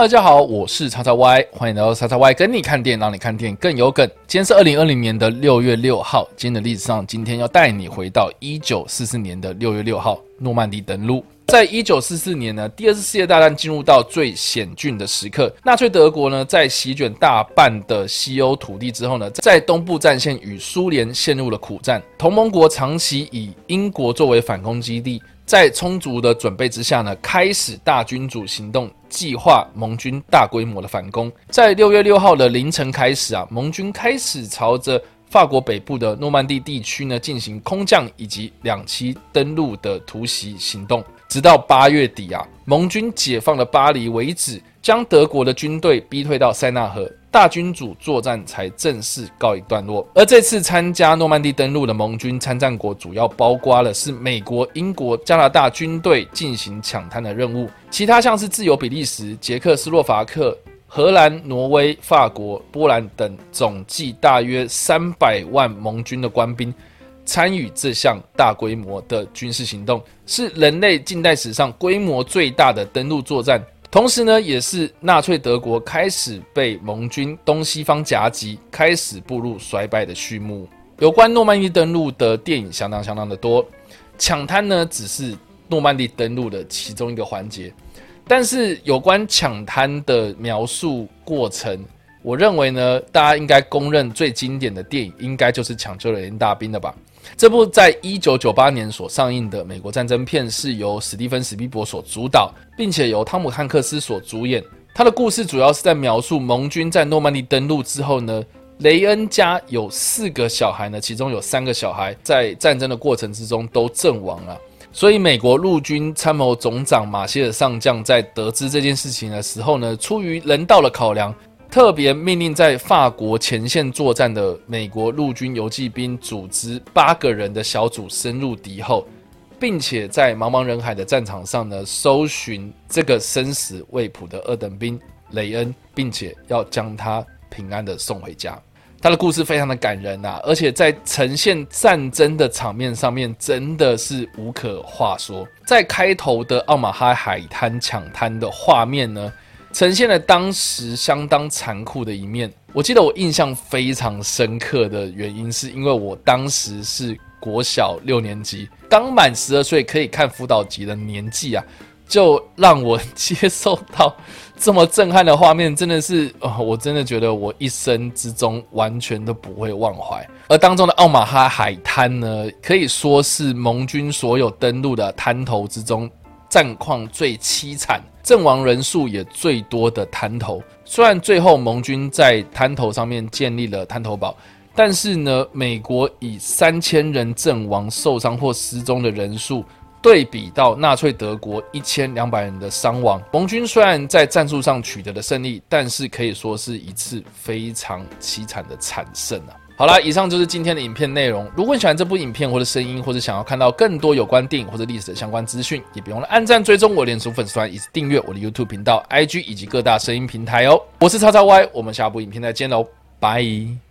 大家好，我是叉叉 Y，欢迎来到叉叉 Y 跟你看店，让你看店更有梗。今天是二零二零年的六月六号，今天的历史上，今天要带你回到一九四四年的六月六号，诺曼底登陆。在一九四四年呢，第二次世界大战进入到最险峻的时刻，纳粹德国呢在席卷大半的西欧土地之后呢，在东部战线与苏联陷入了苦战，同盟国长期以英国作为反攻基地。在充足的准备之下呢，开始大君主行动，计划盟军大规模的反攻。在六月六号的凌晨开始啊，盟军开始朝着法国北部的诺曼底地区呢进行空降以及两栖登陆的突袭行动，直到八月底啊，盟军解放了巴黎为止，将德国的军队逼退到塞纳河。大君主作战才正式告一段落，而这次参加诺曼底登陆的盟军参战国主要包括了是美国、英国、加拿大军队进行抢滩的任务，其他像是自由比利时、捷克斯洛伐克、荷兰、挪威、法国、波兰等，总计大约三百万盟军的官兵参与这项大规模的军事行动，是人类近代史上规模最大的登陆作战。同时呢，也是纳粹德国开始被盟军东西方夹击，开始步入衰败的序幕。有关诺曼底登陆的电影相当相当的多，抢滩呢只是诺曼底登陆的其中一个环节。但是有关抢滩的描述过程，我认为呢，大家应该公认最经典的电影，应该就是《抢救雷恩大兵》了吧。这部在一九九八年所上映的美国战争片，是由史蒂芬·史匹柏所主导，并且由汤姆·汉克斯所主演。他的故事主要是在描述盟军在诺曼底登陆之后呢，雷恩家有四个小孩呢，其中有三个小孩在战争的过程之中都阵亡了。所以，美国陆军参谋总长马歇尔上将在得知这件事情的时候呢，出于人道的考量。特别命令在法国前线作战的美国陆军游骑兵组织八个人的小组深入敌后，并且在茫茫人海的战场上呢，搜寻这个生死未卜的二等兵雷恩，并且要将他平安的送回家。他的故事非常的感人呐、啊，而且在呈现战争的场面上面，真的是无可话说。在开头的奥马哈海滩抢滩的画面呢，呈现了当时相当残酷的一面。我记得我印象非常深刻的原因，是因为我当时是国小六年级，刚满十二岁，可以看辅导级的年纪啊，就让我接受到这么震撼的画面，真的是，哦，我真的觉得我一生之中完全都不会忘怀。而当中的奥马哈海滩呢，可以说是盟军所有登陆的滩头之中，战况最凄惨。阵亡人数也最多的滩头，虽然最后盟军在滩头上面建立了滩头堡，但是呢，美国以三千人阵亡、受伤或失踪的人数，对比到纳粹德国一千两百人的伤亡，盟军虽然在战术上取得了胜利，但是可以说是一次非常凄惨的惨胜啊。好啦，以上就是今天的影片内容。如果你喜欢这部影片或者声音，或者想要看到更多有关电影或者历史的相关资讯，也别忘了按赞、追踪我脸书粉丝团，以及订阅我的 YouTube 频道、IG 以及各大声音平台哦。我是叉叉 Y，我们下部影片再见喽，拜。